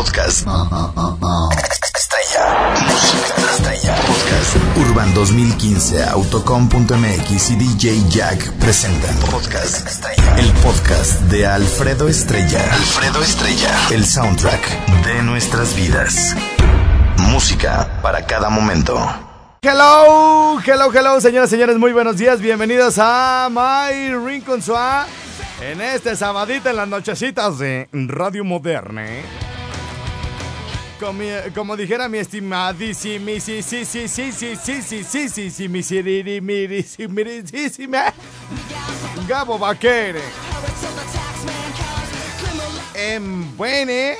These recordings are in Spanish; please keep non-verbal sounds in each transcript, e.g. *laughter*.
Podcast. Estrella. Música estrella. Podcast. Urban 2015, Autocom.mx y DJ Jack presentan. Podcast. Estrella. El podcast de Alfredo Estrella. Alfredo Estrella. El soundtrack de nuestras vidas. Música para cada momento. Hello, hello, hello, señoras y señores, muy buenos días, bienvenidos a My Rincon Suá en este sabadito en las nochecitas de Radio Moderna. Como, como dijera mi estimadísima, sí, sí, sí, sí, sí, sí, sí, sí, sí, sí, Gabo Vaquere. En buene.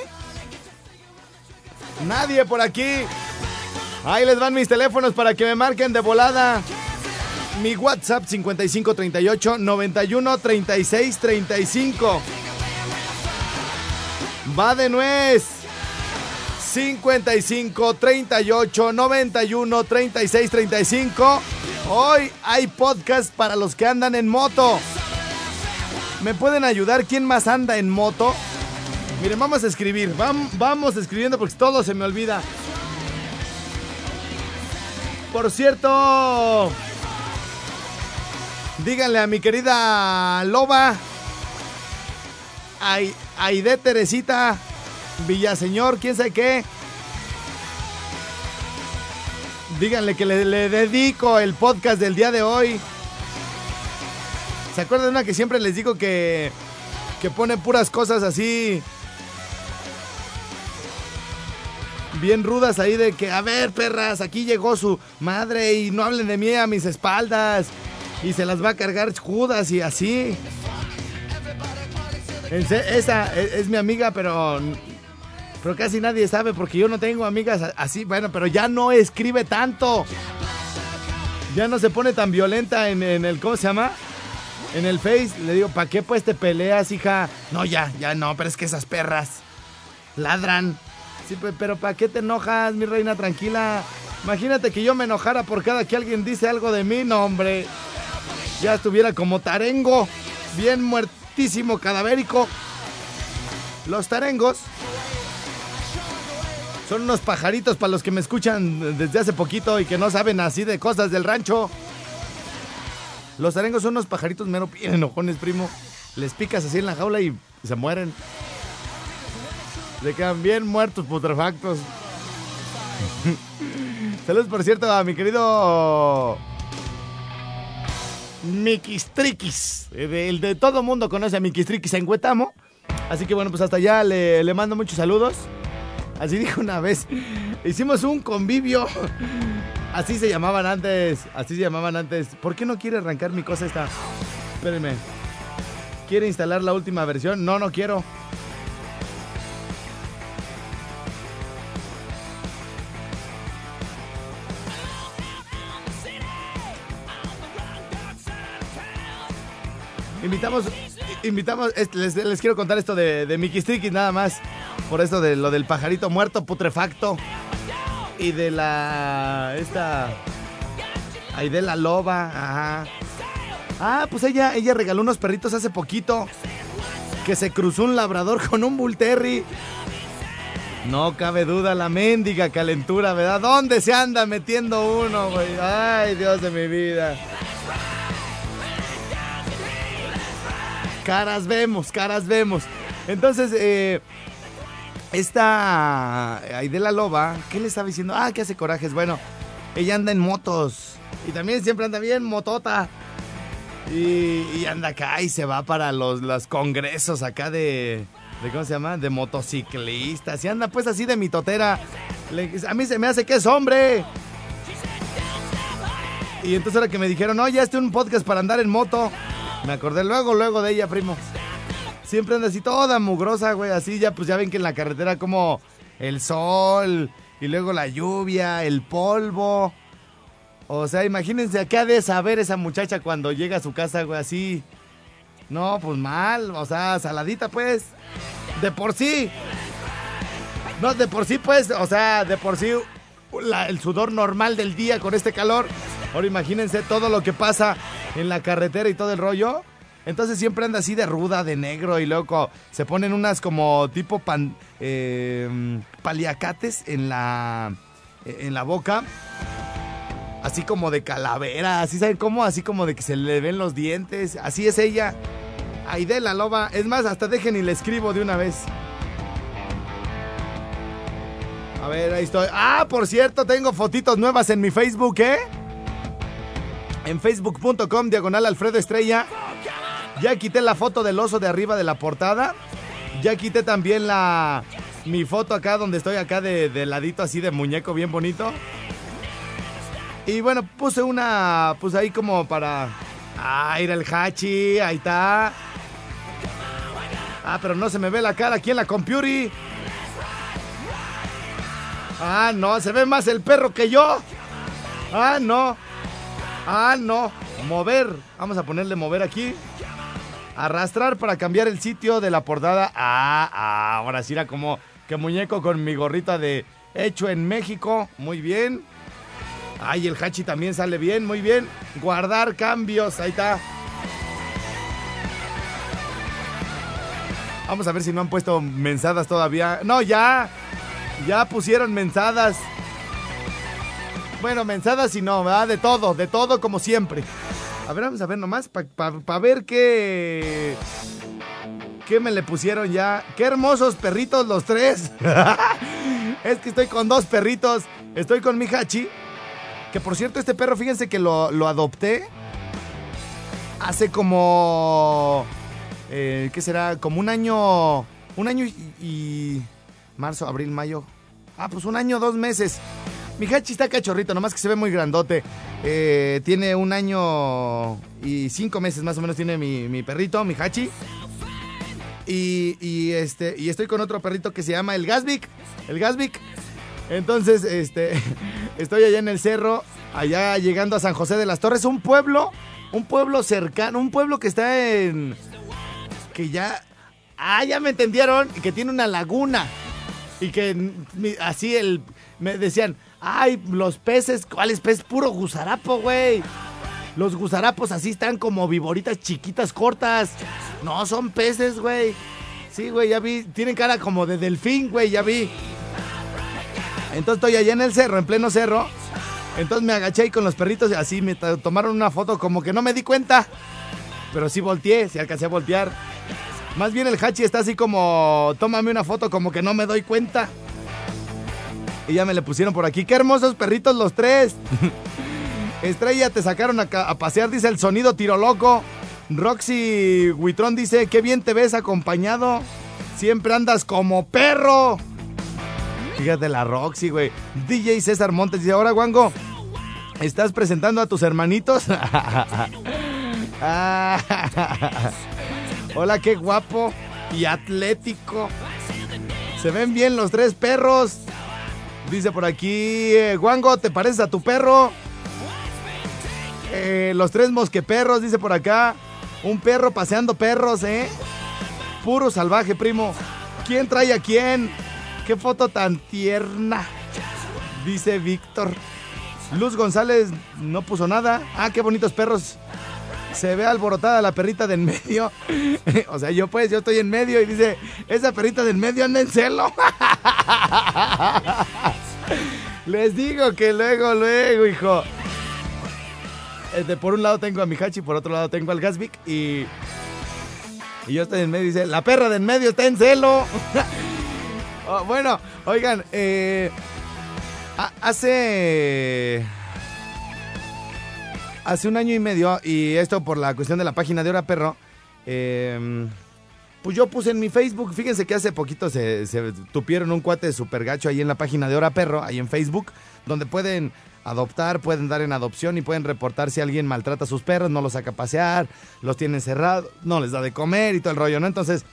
Nadie por aquí. Ahí les van mis teléfonos para que me marquen de volada. Mi WhatsApp 5538 91 36 35. Va de nuez. 55 38 91 36 35. Hoy hay podcast para los que andan en moto. ¿Me pueden ayudar? ¿Quién más anda en moto? Miren, vamos a escribir. Vam- vamos escribiendo porque todo se me olvida. Por cierto, díganle a mi querida Loba, Ai- Aide Teresita, Villaseñor, quién sabe qué. Díganle que le, dedico el podcast del día de hoy. ¿Se acuerdan de una que siempre les digo que, que pone puras cosas así? Bien rudas ahí de que, a ver, perras, aquí llegó su madre y no hablen de mí a mis espaldas. Y se las va a cargar Judas y así. Esa es, es mi amiga, pero, pero casi nadie sabe porque yo no tengo amigas así. Bueno, pero ya no escribe tanto. Ya no se pone tan violenta en, el, ¿cómo se llama? En el Face. Le digo, ¿para qué pues te peleas, hija? No, ya, ya no, pero es que esas perras ladran. Sí, pe- pero ¿para qué te enojas, mi reina? Tranquila. Imagínate que yo me enojara por cada que alguien dice algo de mí, no, hombre. Ya estuviera como tarengo, bien muertísimo, cadavérico. Los tarengos son unos pajaritos para los que me escuchan desde hace poquito y que no saben así de cosas del rancho. Los tarengos son unos pajaritos mero bien enojones, primo. Les picas así en la jaula y se mueren. Se quedan bien muertos, putrefactos. *laughs* Saludos, por cierto, a mi querido Miquistriquis. eh, El de todo mundo conoce a Miquistriquis en Huetamo. Así que bueno, pues hasta allá le, le mando muchos saludos. Así dijo una vez. Hicimos un convivio. Así se llamaban antes. Así se llamaban antes. ¿Por qué no quiere arrancar mi cosa esta? Espérenme. ¿Quiere instalar la última versión? No, no quiero. Invitamos, invitamos, les, quiero contar esto de, de Mickey Sticky nada más. Por esto de lo del pajarito muerto, putrefacto. Y de la, esta, ahí de la loba, ajá. Ah, pues ella, ella regaló unos perritos hace poquito. Que se cruzó un labrador *laughs* con un bull terry. No cabe duda la mendiga calentura, ¿verdad? ¿Dónde se anda metiendo uno, güey? Ay, Dios de mi vida. Caras vemos, caras vemos. Entonces, eh, esta Aidela Loba, ¿qué le estaba diciendo? Ah, que hace corajes. Bueno, ella anda en motos. Y también siempre anda bien motota. Y, y anda acá y se va para los, los congresos acá de, de. ¿Cómo se llama? De motociclistas. Y anda pues así de mitotera. Le- a mí se me hace que es hombre. Y entonces ahora que me dijeron, no, ya este un podcast para andar en moto. Me acordé luego, luego de ella, primo. Siempre anda así toda mugrosa, güey, así ya pues ya ven que en la carretera como el sol y luego la lluvia, el polvo. O sea, imagínense qué ha de saber esa muchacha cuando llega a su casa, güey, así. No, pues mal, o sea, saladita pues. De por sí. No, de por sí pues, o sea, de por sí el sudor normal del día con este calor. Ahora imagínense todo lo que pasa en la carretera y todo el rollo. Entonces siempre anda así de ruda, de negro y luego se ponen unas como tipo em, paliacates en la, en la boca. Así como de calavera, así saben cómo, así como de que se le ven los dientes. Así es ella. Aide la loba. Es más, hasta dejen y le escribo de una vez. A ver, ahí estoy. Ah, por cierto, tengo fotitos nuevas en mi Facebook, ¿eh? En facebook.com, diagonal Alfredo Estrella. Ya quité la foto del oso de arriba de la portada. Ya quité también la mi foto acá donde estoy acá de, ladito así de muñeco bien bonito. Y bueno, puse una, pues ahí como para... Ah, ir el hachi, ahí está. Ah, pero no se me ve la cara aquí en la compuri. Ah, no, se ve más el perro que yo. Ah, no. Ah, no. Mover. Vamos a ponerle mover aquí. Arrastrar para cambiar el sitio de la portada. Ah, ah, ahora sí era como que muñeco con mi gorrita de hecho en México. Muy bien. Ay, el hachi también sale bien, muy bien. Guardar cambios, ahí está. Vamos a ver si no han puesto mensadas todavía. No, ya. Ya pusieron mensadas. Bueno, mensadas y no, ¿verdad? De todo, de todo como siempre. A ver, vamos a ver nomás para ver qué. ¿Qué me le pusieron ya? ¡Qué hermosos perritos los tres! *laughs* es que estoy con dos perritos. Estoy con mi Hachi. Que por cierto, este perro, fíjense que lo, adopté hace como. Eh, ¿Qué será? Como un año. Un año y, Marzo, abril, mayo. Ah, pues un año, dos meses. Mi Hachi está cachorrito, nomás que se ve muy grandote. Eh, tiene un año y cinco meses más o menos tiene mi, perrito, mi Hachi. Y, este, y estoy con otro perrito que se llama el Gasvik. El Gasvik. Entonces, este, *laughs* estoy allá en el cerro, allá llegando a San José de las Torres, un pueblo, un pueblo cercano, un pueblo que está en... que ya... Ah, ya me entendieron, que tiene una laguna. Y que así el... Me decían, Ay, los peces, ¿cuáles peces? Puro gusarapo, güey. Los gusarapos así están como viboritas chiquitas, cortas. No, son peces, güey. Sí, güey, ya vi. Tienen cara como de delfín, güey, ya vi. Entonces estoy allá en el cerro, en pleno cerro. Entonces me agaché ahí con los perritos y así me tomaron una foto como que no me di cuenta. Pero sí volteé, sí alcancé a voltear. Más bien el Hachi está así como, tómame una foto como que no me doy cuenta. Y ya me le pusieron por aquí. ¡Qué hermosos perritos los tres! *laughs* Estrella, te sacaron a, pasear, dice el sonido tiro loco. Roxy Huitrón dice, qué bien te ves acompañado. Siempre andas como perro. Fíjate la Roxy, güey. DJ César Montes dice, ahora, Wango, ¿estás presentando a tus hermanitos? *laughs* Hola, qué guapo y atlético. Se ven bien los tres perros. Dice por aquí, eh, Guango, ¿te pareces a tu perro? Eh, los tres mosqueperros, dice por acá. Un perro paseando perros, ¿eh? Puro salvaje, primo. ¿Quién trae a quién? Qué foto tan tierna. Dice Víctor. Luz González no puso nada. Ah, qué bonitos perros. Se ve alborotada la perrita del medio. *laughs* o sea, yo pues, yo estoy en medio y dice, esa perrita del medio anda en celo. *laughs* Les digo que luego, luego, hijo. De por un lado tengo a mi Hachi, por otro lado tengo al Gasvik y. Y yo estoy en medio y dice: La perra de en medio está en celo. *laughs* Oh, bueno, oigan, eh, hace. Hace un año y medio, y esto por la cuestión de la página de Hora Perro, eh, pues yo puse en mi Facebook, fíjense que hace poquito se, tupieron un cuate super gacho ahí en la página de Hora Perro, ahí en Facebook, donde pueden adoptar, pueden dar en adopción y pueden reportar si alguien maltrata a sus perros, no los saca a pasear, los tiene encerrados, no les da de comer y todo el rollo, ¿no? Entonces,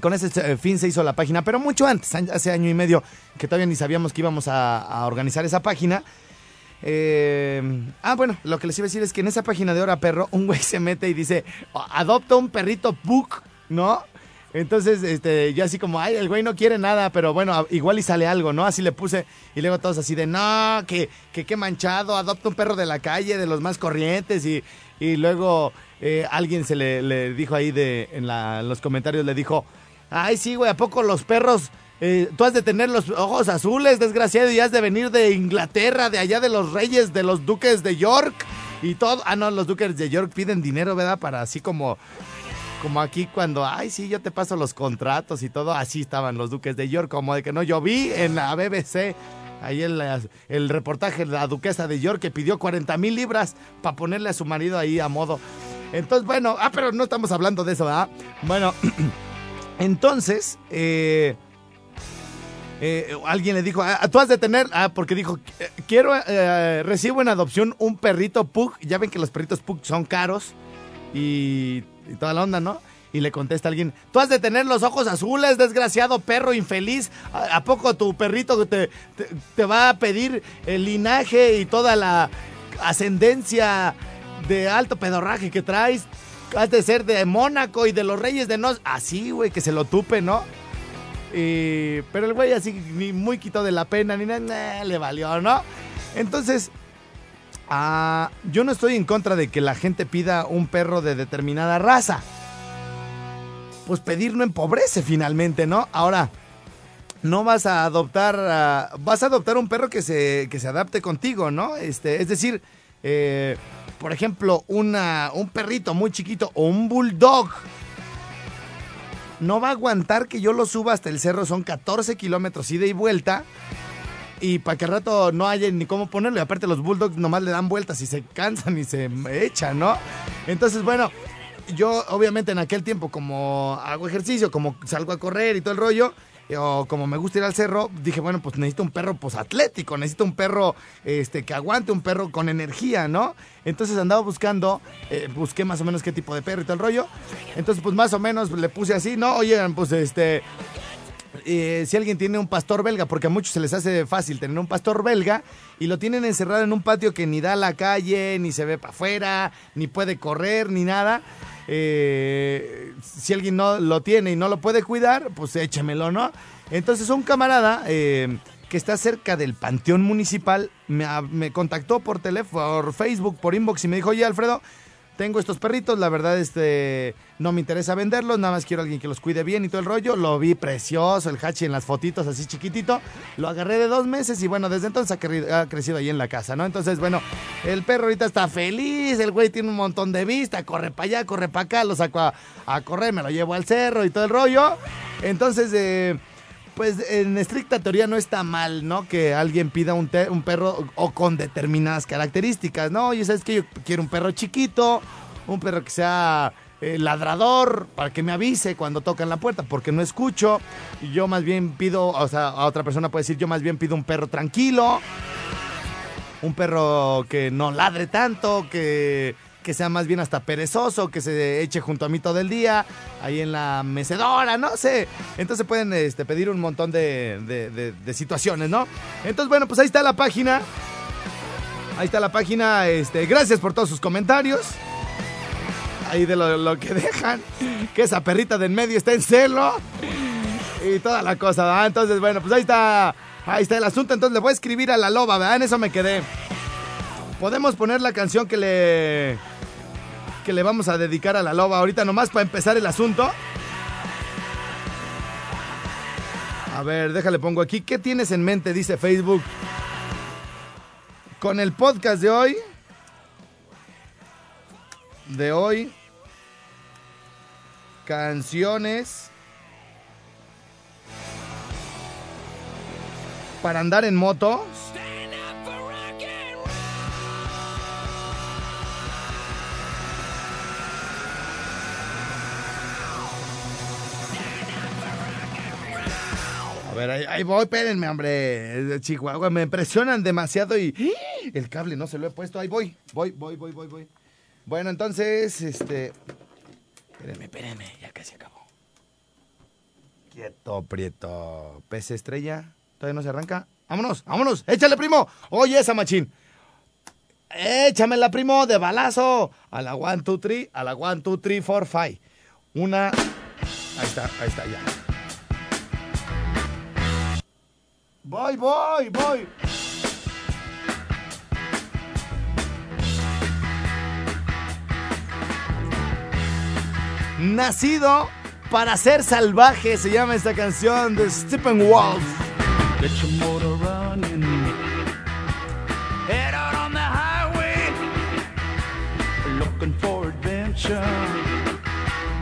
con ese eh, fin se hizo la página, pero mucho antes, hace año y medio, que todavía ni sabíamos que íbamos a, organizar esa página. Eh, ah, bueno, lo que les iba a decir es que en esa página de Hora Perro, un güey se mete y dice, adopta un perrito Puck, ¿no? Entonces, este, yo así como, ay, el güey no quiere nada, pero bueno, igual y sale algo, ¿no? Así le puse, y luego todos así de, no, que, que qué manchado, adopta un perro de la calle, de los más corrientes, y, y luego eh, alguien se le, dijo ahí de, en, los comentarios, le dijo, ay sí, güey, ¿a poco los perros, eh, tú has de tener los ojos azules, desgraciado, y has de venir de Inglaterra, de allá de los reyes, de los duques de York, y todo, ah, no, los duques de York piden dinero, ¿verdad? Para así como como aquí cuando, ay, sí, yo te paso los contratos y todo, así estaban los duques de York, como de que no, yo vi en la BBC ahí el, el reportaje de la duquesa de York que pidió 40 mil libras para ponerle a su marido ahí a modo. Entonces, bueno, ah, pero no estamos hablando de eso, ¿verdad? Bueno, *clears throat* entonces, eh, eh, alguien le dijo, ah, tú has de tener, ah, porque dijo, quiero, eh, recibo en adopción un perrito Pug, ya ven que los perritos Pug son caros y, toda la onda, ¿no? Y le contesta alguien, tú has de tener los ojos azules, desgraciado perro infeliz. ¿A, poco tu perrito te, te, va a pedir el linaje y toda la ascendencia de alto pedorraje que traes. Has de ser de Mónaco y de los Reyes de Nos. Así, güey, que se lo tupe, ¿no? pero el güey así ni muy quitó de la pena, ni nada, le valió, ¿no? Entonces, ah, yo no estoy en contra de que la gente pida un perro de determinada raza. Pues pedir no empobrece finalmente, ¿no? Ahora, no vas a adoptar, vas a adoptar un perro que se, que se adapte contigo, ¿no? Este, es decir, eh, por ejemplo, una, un perrito muy chiquito o un bulldog, no va a aguantar que yo lo suba hasta el cerro. Son 14 kilómetros ida y vuelta. Y para que al rato no haya ni cómo ponerlo. Y aparte los bulldogs nomás le dan vueltas y se cansan y se echan, ¿no? Entonces, bueno, yo obviamente en aquel tiempo como hago ejercicio, como salgo a correr y todo el rollo, o como me gusta ir al cerro, dije, bueno, pues necesito un perro pues atlético, necesito un perro este que aguante, un perro con energía, ¿no? Entonces andaba buscando, eh, busqué más o menos qué tipo de perro y todo el rollo. Entonces, pues más o menos le puse así, ¿no? Oigan, pues este eh, si alguien tiene un pastor belga, porque a muchos se les hace fácil tener un pastor belga y lo tienen encerrado en un patio que ni da a la calle, ni se ve para afuera, ni puede correr, ni nada. Eh, si alguien no lo tiene y no lo puede cuidar, pues échemelo, ¿no? Entonces un camarada eh, que está cerca del Panteón Municipal me, me contactó por teléfono, por Facebook, por inbox y me dijo, oye Alfredo, tengo estos perritos, la verdad este no me interesa venderlos, nada más quiero alguien que los cuide bien y todo el rollo. Lo vi precioso, el hachi en las fotitos así chiquitito. Lo agarré de dos meses y bueno, desde entonces ha, crecido ahí en la casa, ¿no? Entonces, bueno, el perro ahorita está feliz, el güey tiene un montón de vista, corre para allá, corre para acá, lo saco a, correr, me lo llevo al cerro y todo el rollo. Entonces, eh, pues en estricta teoría no está mal, ¿no? Que alguien pida un, un perro o con determinadas características, ¿no? Oye, ¿sabes que Yo quiero un perro chiquito, un perro que sea eh, ladrador para que me avise cuando tocan la puerta, porque no escucho. Y yo más bien pido, o sea, a otra persona puede decir, yo más bien pido un perro tranquilo, un perro que no ladre tanto, que que sea más bien hasta perezoso, que se eche junto a mí todo el día, ahí en la mecedora, no sé. Entonces pueden este, pedir un montón de, situaciones, ¿no? Entonces, bueno, pues ahí está la página. Ahí está la página. Este, gracias por todos sus comentarios. Ahí de lo, que *laughs* dejan. Que esa perrita de en medio está en celo. Y toda la cosa, ¿verdad? Entonces, bueno, pues ahí está. Ahí está el asunto. Entonces le voy a escribir a la loba, ¿verdad? En eso me quedé. Podemos poner la canción que le que le vamos a dedicar a la loba ahorita nomás para empezar el asunto. A ver, déjale pongo aquí. ¿Qué tienes en mente? Dice Facebook. Con el podcast de hoy. De hoy. Canciones. Para andar en moto. A ver, ahí, voy, espérenme, hombre. Chihuahua, me impresionan demasiado y el cable no se lo he puesto. Ahí voy, voy, voy, voy, voy, voy. Bueno, entonces, este... Espérenme, espérenme, ya casi acabó. Quieto, Prieto. Pez estrella. ¿Todavía no se arranca? Vámonos, vámonos. Échale, primo. Oye, esa machín. Échamela, primo, de balazo. A la 1, 2, 3, a la 1, 2, 3, 4, 5. Una. Ahí está, ahí está, ya. Voy, voy, voy. Nacido para ser salvaje se llama esta canción de Stephen Wolf.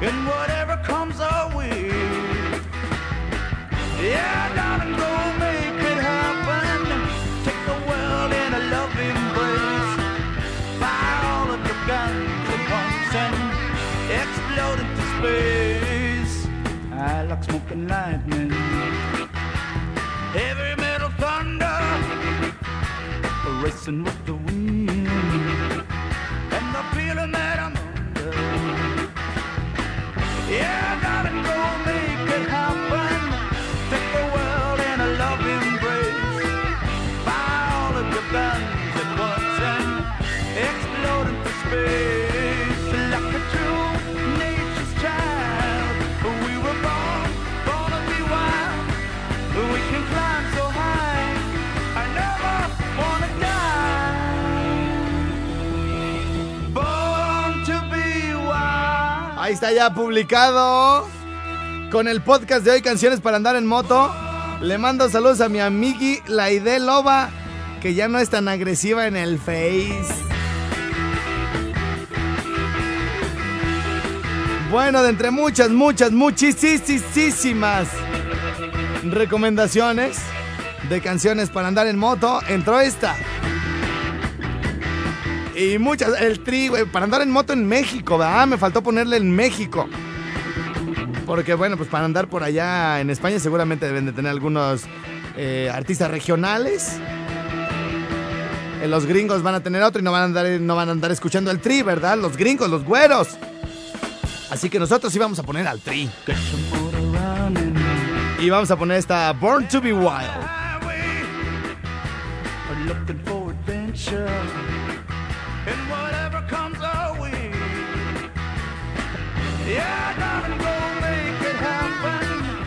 And whatever comes our way. Yeah, smoking lightning. Heavy metal thunder racing with the ya publicado con el podcast de hoy, Canciones para andar en moto. Le mando saludos a mi amigui Laide Loba, que ya no es tan agresiva en el Face. Bueno, de entre muchas, muchas, muchísimas recomendaciones de canciones para andar en moto, entró esta. Y muchas, el tri, güey, para andar en moto en México, ¿verdad? Me faltó ponerle en México. Porque bueno, pues para andar por allá en España seguramente deben de tener algunos eh, artistas regionales. Eh, los gringos van a tener otro y no van a, andar, no van a andar escuchando el tri, ¿verdad? Los gringos, los güeros. Así que nosotros sí vamos a poner al tri. Y vamos a poner esta Born to be Wild.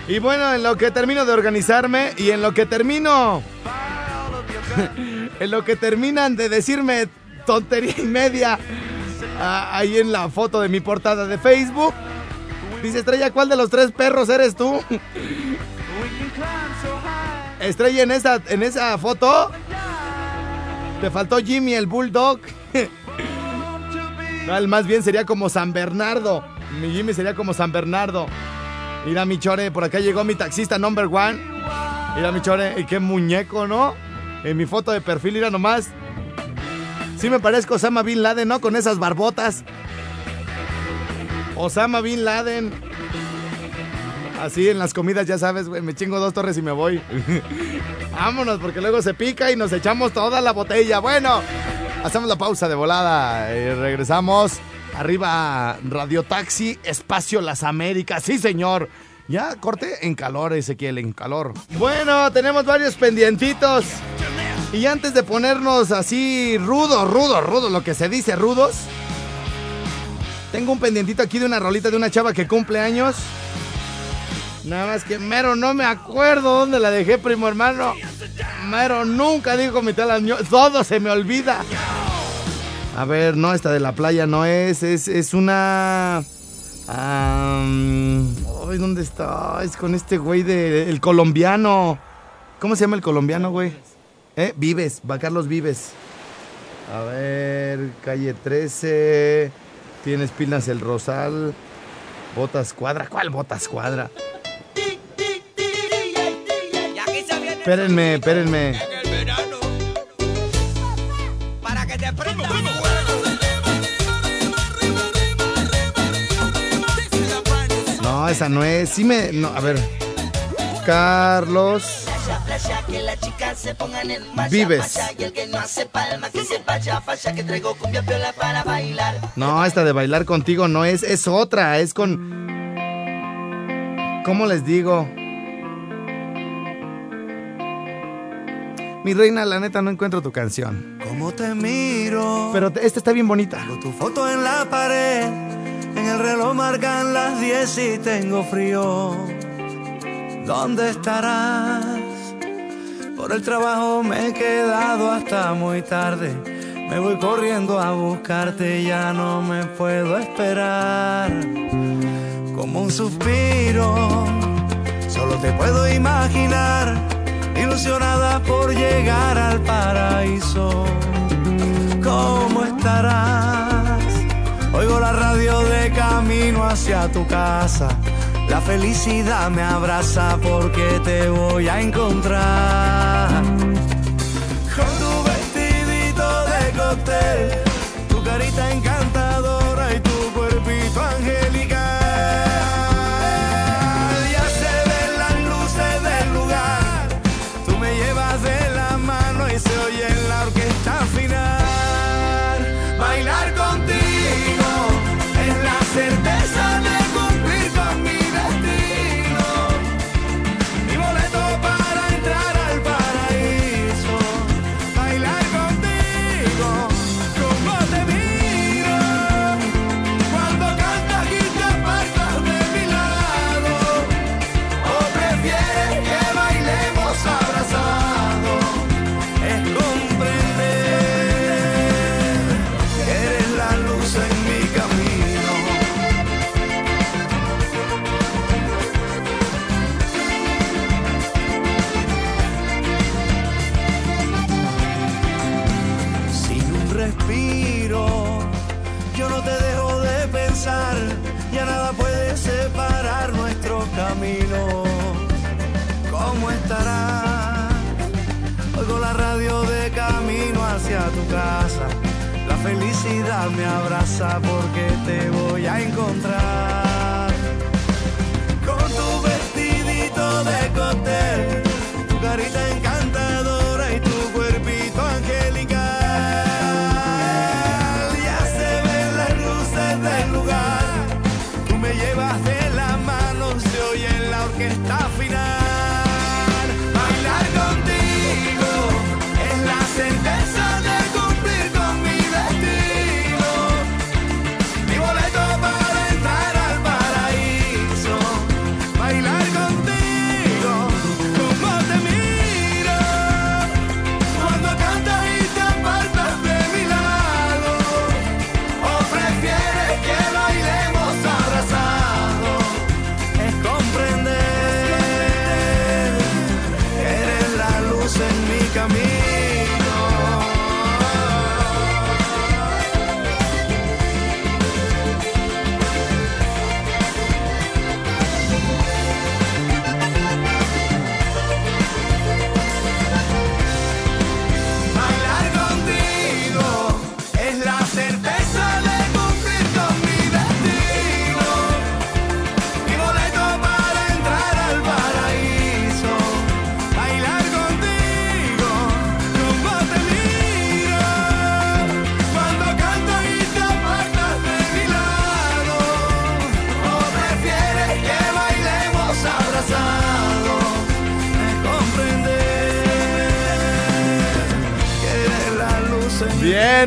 Y bueno, en lo que termino de organizarme y en lo que termino, *laughs* en lo que terminan de decirme tontería y media ah, ahí en la foto de mi portada de Facebook. Dice Estrella, ¿cuál de los tres perros eres tú? *laughs* Estrella, en esa, en esa foto te faltó Jimmy el Bulldog. *laughs* No, el más bien sería como San Bernardo. Mi Jimmy sería como San Bernardo. Mira mi chore, por acá llegó mi taxista number one. Mira mi chore, y qué muñeco, ¿no? En mi foto de perfil, mira nomás. Sí me parezco Osama Bin Laden, ¿no? Con esas barbotas. Osama Bin Laden. Así en las comidas, ya sabes, güey, me chingo dos torres y me voy. *laughs* Vámonos, porque luego se pica y nos echamos toda la botella. Bueno, hacemos la pausa de volada y regresamos. Arriba Radio Taxi, Espacio Las Américas. Sí, señor. Ya corte en calor, Ezequiel, en calor. Bueno, tenemos varios pendientitos. Y antes de ponernos así rudos, rudos, rudos, lo que se dice rudos, tengo un pendientito aquí de una rolita de una chava que cumple años. Nada más que mero no me acuerdo dónde la dejé, primo hermano. Mero nunca dijo mi tal. Todo se me olvida. A ver, no, esta de la playa no es. Es, es una. am, ay, ¿dónde está? Es con este güey de. El colombiano. ¿Cómo se llama el colombiano, güey? ¿Eh? Vives, va Carlos Vives. A ver, calle 13. Tienes pilas el Rosal. Botas cuadra. ¿Cuál botas cuadra? Espérenme, espérenme. Para que te prenda No, esa no es. Sí me. No, a ver. Carlos. Vives. malla, y el que no hace palma que se vaya falla que traigo cumbia piola para bailar No, esta de bailar contigo no es. Es otra. Es con. ¿Cómo les digo? Mi reina, la neta, no encuentro tu canción. Cómo te miro. Pero esta está bien bonita. Tengo tu foto en la pared. En el reloj marcan las 10 y tengo frío. ¿Dónde estarás? Por el trabajo me he quedado hasta muy tarde. Me voy corriendo a buscarte, ya no me puedo esperar. Como un suspiro, solo te puedo imaginar. Ilusionada por llegar al paraíso. ¿Cómo estarás? Oigo la radio de camino hacia tu casa. La felicidad me abraza porque te voy a encontrar. Con tu vestidito de cóctel, tu carita encantadora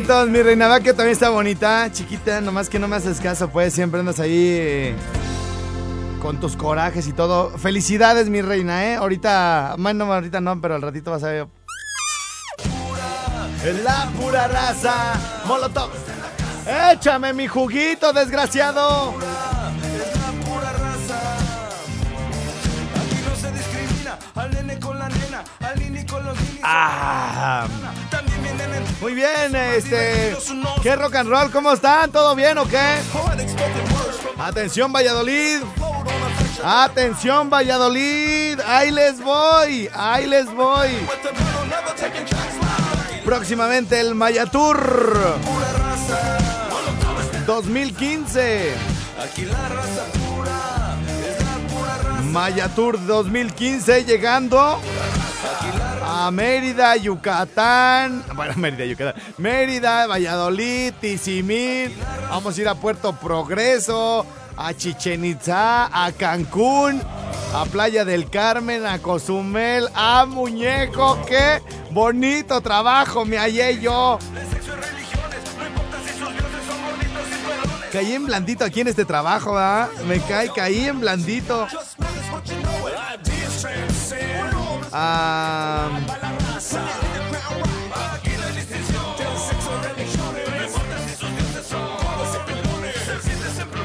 mi reina va que también está bonita, chiquita, nomás que no me haces caso, pues siempre andas ahí eh, con tus corajes y todo. Felicidades, mi reina, ¿eh? Ahorita, bueno, no, ahorita no, pero al ratito vas a ver. La pura raza, Molotov. Échame mi juguito, desgraciado. pura raza. Aquí no se discrimina al nene con la nena, al nini con los ninis. Ah, muy bien, este. ¿Qué rock and roll? ¿Cómo están? ¿Todo bien o qué? Atención, Valladolid. Atención, Valladolid. Ahí les voy. Ahí les voy. Próximamente el Maya Tour Pura raza. 2015. Aquí la raza pura es la pura raza. Maya Tour 2015 llegando Mérida, Yucatán. Bueno, *laughs* Mérida, Yucatán. Mérida, Valladolid, Tizimín. Vamos a ir a Puerto Progreso, a Chichen Itzá, a Cancún, a Playa del Carmen, a Cozumel, a Muñeco. Que Bonito trabajo, me hallé yo. Caí en blandito aquí en este trabajo, ¿verdad? Me caí, caí en blandito. Ah,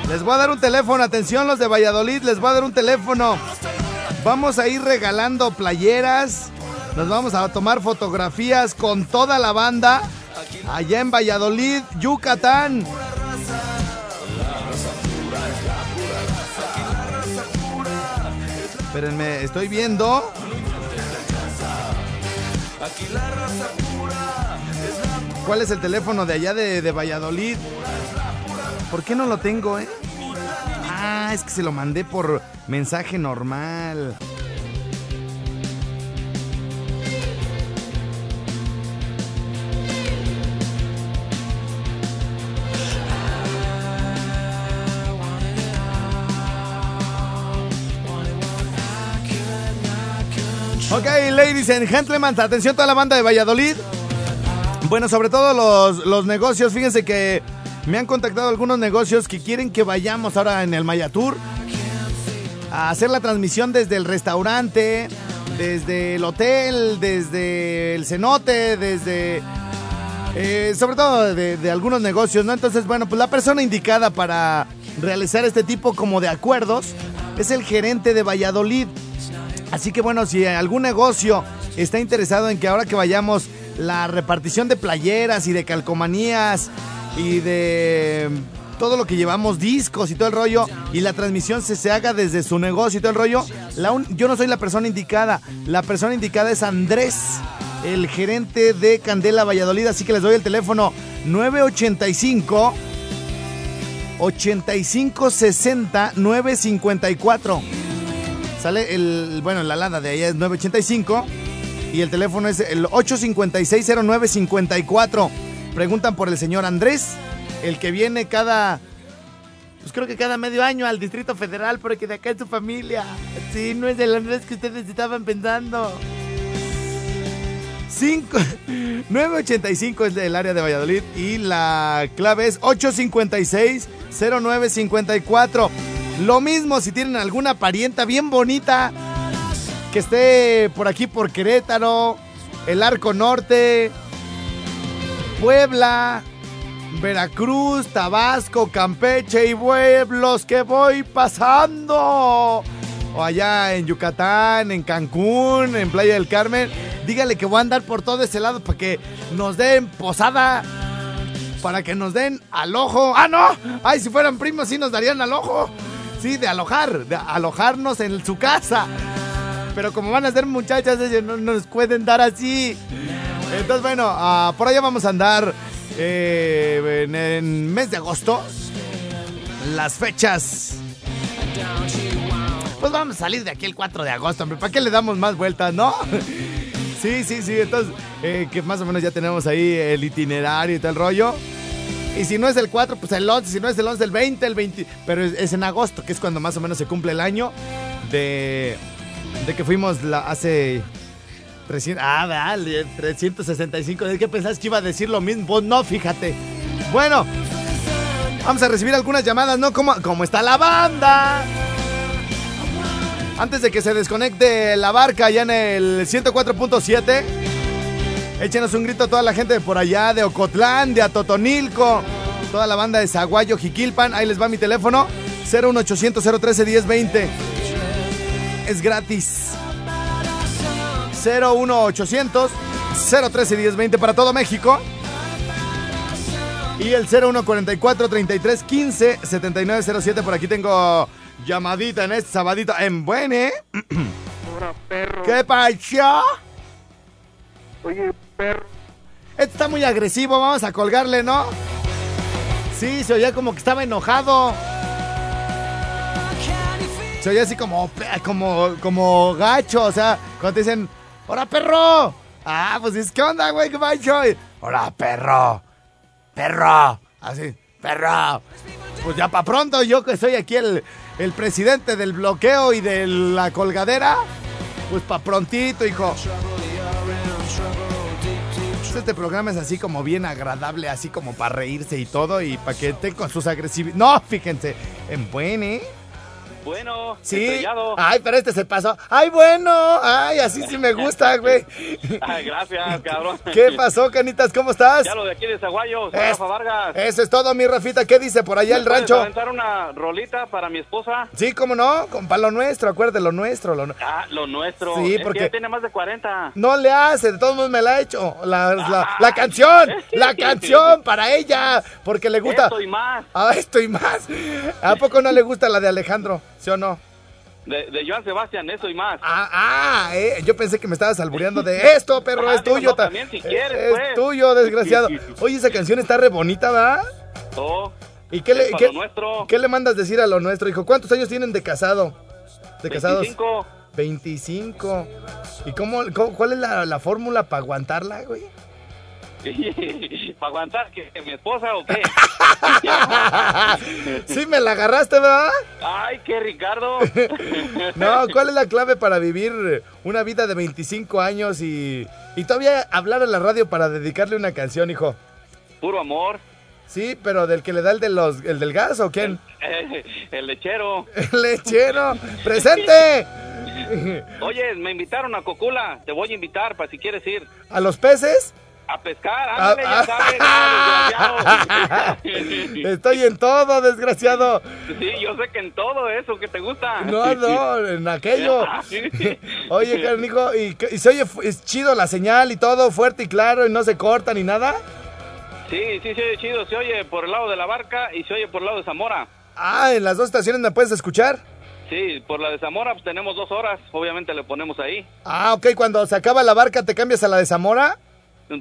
les voy a dar un teléfono, atención los de Valladolid, les voy a dar un teléfono. Vamos a ir regalando playeras, nos vamos a tomar fotografías con toda la banda allá en Valladolid, Yucatán. Espérenme, estoy viendo. ¿Cuál es el teléfono de allá de, de Valladolid? ¿Por qué no lo tengo, eh? Ah, es que se lo mandé por mensaje normal. Ok, ladies and gentlemen, atención toda la banda de Valladolid. Bueno, sobre todo los, los negocios, fíjense que me han contactado algunos negocios que quieren que vayamos ahora en el Maya Tour a hacer la transmisión desde el restaurante, desde el hotel, desde el cenote, desde... eh, sobre todo de, de algunos negocios, ¿no? Entonces, bueno, pues la persona indicada para realizar este tipo como de acuerdos es el gerente de Valladolid. Así que bueno, si algún negocio está interesado en que ahora que vayamos la repartición de playeras y de calcomanías y de todo lo que llevamos, discos y todo el rollo, y la transmisión se, se haga desde su negocio y todo el rollo, yo no soy la persona indicada. La persona indicada es Andrés, el gerente de Candela Valladolid. Así que les doy el teléfono 985 8560 954. Sale el, bueno, la lada de allá es 985 y el teléfono es el 856-0954. Preguntan por el señor Andrés, el que viene cada, pues creo que cada medio año al Distrito Federal, porque de acá es su familia. Sí, no es el Andrés que ustedes estaban pensando. 5 985 *laughs* es del área de Valladolid y la clave es 856-0954. Lo mismo si tienen alguna parienta bien bonita que esté por aquí por Querétaro, el Arco Norte, Puebla, Veracruz, Tabasco, Campeche y pueblos que voy pasando. O allá en Yucatán, en Cancún, en Playa del Carmen. Dígale que voy a andar por todo ese lado para que nos den posada. Para que nos den al ojo. ¡Ah, no! ¡Ay, si fueran primos, sí nos darían al ojo! Sí, de alojar, de alojarnos en su casa. Pero como van a ser muchachas, no nos pueden dar así. Entonces, bueno, ah, por allá vamos a andar eh, en el mes de agosto. Las fechas. Pues vamos a salir de aquí el 4 de agosto, hombre. ¿Para qué le damos más vueltas, no? *laughs* Sí, sí, sí. Entonces, eh, que más o menos ya tenemos ahí el itinerario y el rollo. Y si no es el 4, pues el 11. Si no es el 11, el 20, el 20. Pero es, es en agosto, que es cuando más o menos se cumple el año de, de que fuimos la, hace. Recién, ah, vale, 365. ¿De qué pensás que iba a decir lo mismo? No, fíjate. Bueno, vamos a recibir algunas llamadas, ¿no? ¿Cómo, cómo está la banda? Antes de que se desconecte la barca ya en el 104.7, échenos un grito a toda la gente de por allá, de Ocotlán, de Atotonilco, toda la banda de Zaguayo, Jiquilpan. Ahí les va mi teléfono, 01800 013 1020. Es gratis. 01800 013 1020 para todo México. Y el 0144 33 15 7907. Por aquí tengo llamadita en este sabadito en Buene. Ahora, perro. ¿Qué pasó? Oye, Este está muy agresivo, vamos a colgarle, ¿no? Sí, se oía como que estaba enojado. Se oía así como, como, como gacho, o sea, cuando te dicen, ¡Hola, perro! Ah, pues es, ¿qué onda, güey? ¿Qué pasó? ¡Hola, perro! ¡Perro! Así, ¡perro! Pues ya para pronto, yo que soy aquí el, el presidente del bloqueo y de la colgadera, pues para prontito, hijo. Este programa es así como bien agradable, así como para reírse y todo, y para que estén con sus agresivos. No, fíjense, en buen, ¿eh? Bueno, Sí. estrellado. Ay, pero este se pasó. Ay, bueno. Ay, así sí me gusta, *laughs* güey. Ay, gracias, cabrón. ¿Qué pasó, canitas? ¿Cómo estás? Ya lo de aquí de Zaguayo, soy Es- Rafa Vargas. Eso es todo, mi Rafita. ¿Qué dice por allá ¿Me el rancho? aventar una rolita para mi esposa? Sí, cómo no, compa, lo nuestro, acuérdate, lo nuestro. Lo Ah, lo nuestro. Sí, Es que porque- ya tiene más de 40. No le hace, de todos modos me la ha hecho. La, la- la canción, *laughs* la canción para ella, porque le gusta. Esto y más. Ah, esto y más. ¿A poco no le gusta la de Alejandro? ¿Sí o no? De, de Joan Sebastián, eso y más. Ah, ah, eh, yo pensé que me estabas albureando de *laughs* esto, perro, Ah, es digo, tuyo. no, también si quieres, es pues. tuyo, desgraciado. Oye, esa canción está re bonita, ¿verdad? Oh, ¿Y qué le, es qué, le mandas decir a lo nuestro, hijo? ¿Cuántos años tienen de casado? De casados. 25. 25. ¿Y cómo, cómo- cuál es la, la fórmula para aguantarla, güey? *laughs* ¿Para aguantar que mi esposa o qué? *laughs* sí me la agarraste, ¿verdad? Ay, qué Ricardo. *laughs* No, ¿cuál es la clave para vivir una vida de 25 años y, y todavía hablar a la radio para dedicarle una canción, hijo? Puro amor. Sí, pero del que le da el, de los, el del gas o quién? El lechero. El lechero. ¡Presente! Oye, me invitaron a Cocula. Te voy a invitar para si quieres ir ¿A los peces? A pescar. Ah, Ándale, ya sabes. ah, desgraciado. Estoy en todo, desgraciado. Sí, yo sé que en todo eso que te gusta. No, no, en aquello. *laughs* Oye, carnijo, ¿y, se oye es chido la señal y todo, fuerte y claro, y no se corta ni nada? Sí, sí, se oye chido. Se oye por el lado de la barca y se oye por el lado de Zamora. Ah, ¿en las dos estaciones me puedes escuchar? Sí, por la de Zamora pues tenemos dos horas. Obviamente le ponemos ahí. Ah, ok, cuando se acaba la barca te cambias a la de Zamora.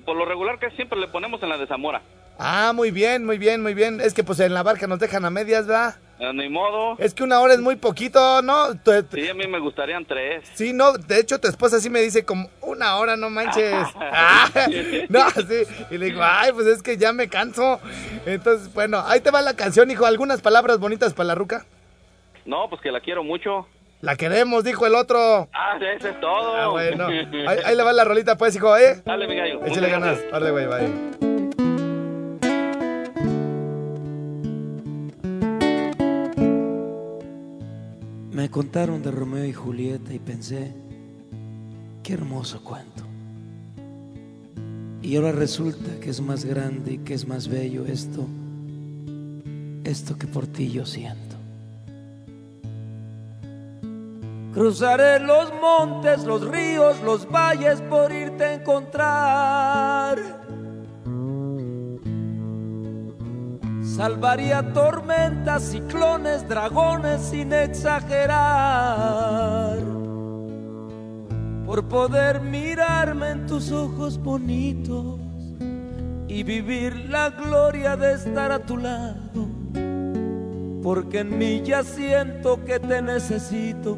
Por lo regular que siempre le ponemos en la de Zamora. Ah, muy bien, muy bien, muy bien. Es que pues en la barca nos dejan a medias, ¿verdad? Eh, Ni modo. Es que una hora es muy poquito, ¿no? Te- te- Sí, a mí me gustarían tres. Sí, no, de hecho tu esposa sí me dice como una hora, no manches. *laughs* Ah, *laughs* no, sí. Y le digo, ay, pues es que ya me canso. Entonces, bueno, ahí te va la canción, hijo. ¿Algunas palabras bonitas para la ruca? No, pues que la quiero mucho. La queremos, dijo el otro. Ah, eso es todo. Ah, bueno. Ahí, ahí le va la rolita, pues, hijo, ¿eh? Dale, mi gallo. Échale ganas. Órale, güey, bye. Me contaron de Romeo y Julieta y pensé, qué hermoso cuento. Y ahora resulta que es más grande y que es más bello esto, esto que por ti yo siento. Cruzaré los montes, los ríos, los valles por irte a encontrar. Salvaría tormentas, ciclones, dragones sin exagerar. Por poder mirarme en tus ojos bonitos y vivir la gloria de estar a tu lado. Porque en mí ya siento que te necesito,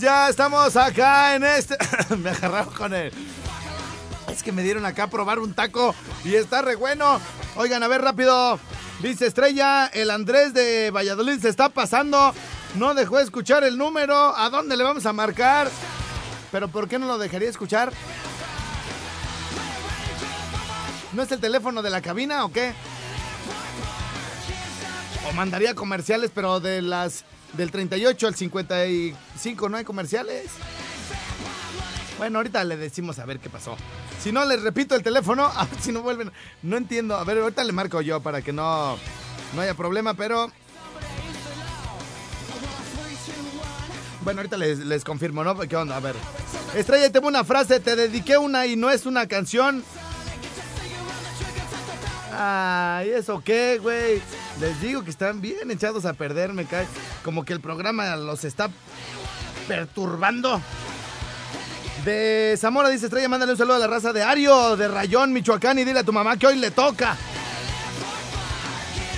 Ya estamos acá en este. *coughs* me agarraron con el. Es que me dieron acá a probar un taco y está re bueno. Oigan, a ver rápido. Dice Estrella, el Andrés de Valladolid se está pasando. No dejó de escuchar el número. ¿A dónde le vamos a marcar? ¿Pero por qué no lo dejaría escuchar? ¿No es el teléfono de la cabina o qué? O mandaría comerciales, pero de las del 38 al 55 no hay comerciales. Bueno, ahorita le decimos a ver qué pasó. Si no, les repito el teléfono, *laughs* a ver si no vuelven. No entiendo. A ver, ahorita le marco yo para que no, no haya problema, pero. Bueno, ahorita les, les confirmo, ¿no? ¿Qué onda? A ver. Estrella, una frase. Te dediqué una y no es una canción. Ay, ¿eso qué, güey? Les digo que están bien echados a perder, me cae. Como que el programa los está perturbando. De Zamora dice Estrella, mándale un saludo a la raza de Ario, de Rayón, Michoacán, y dile a tu mamá que hoy le toca.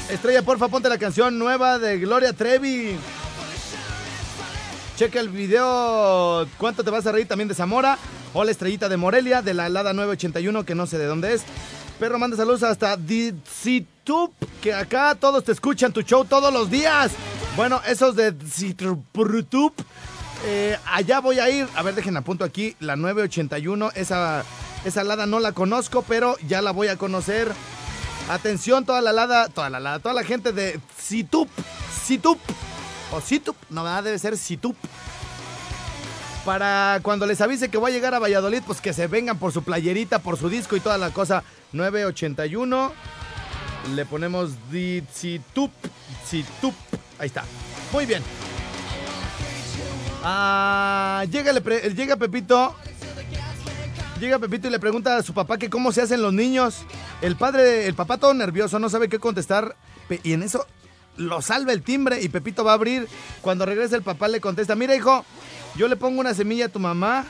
Estrella, porfa, ponte la canción nueva de Gloria Trevi. Checa el video, ¿cuánto te vas a reír también de Zamora? Hola, Estrellita de Morelia, de la helada 981, que no sé de dónde es. Perro, manda saludos hasta Ditsitup, que acá todos te escuchan tu show todos los días. Bueno, esos de Ditsitup, eh, allá voy a ir. A ver, dejen a punto aquí, la 981. Esa, esa lada no la conozco, pero ya la voy a conocer. Atención, toda la lada, toda la lada, toda la gente de Situp, Situp, o Situp, no, debe ser Situp. Para cuando les avise que voy a llegar a Valladolid, pues que se vengan por su playerita, por su disco y toda la cosa. 981. Le ponemos Ditsitup, Situp. Ahí está. Muy bien. Ah, llega, llega Pepito. Llega Pepito y le pregunta a su papá que cómo se hacen los niños. El padre, el papá todo nervioso, no sabe qué contestar. Y en eso lo salva el timbre y Pepito va a abrir. Cuando regresa el papá le contesta, mira hijo, yo le pongo una semilla a tu mamá.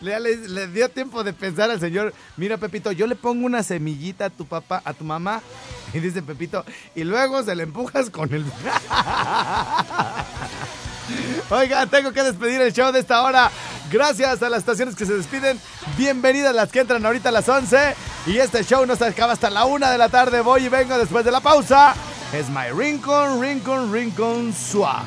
Le, le- dio tiempo de pensar al señor, mira Pepito, yo le pongo una semillita a tu papá, a tu mamá, y dice Pepito, y luego se le empujas con el... *laughs* *laughs* Oiga, tengo que despedir el show de esta hora. Gracias a las estaciones que se despiden. Bienvenidas las que entran ahorita a las 11. Y este show no se acaba hasta la 1 de la tarde. Voy y vengo después de la pausa. Es My Rincon, Rincon, Rincon Suá.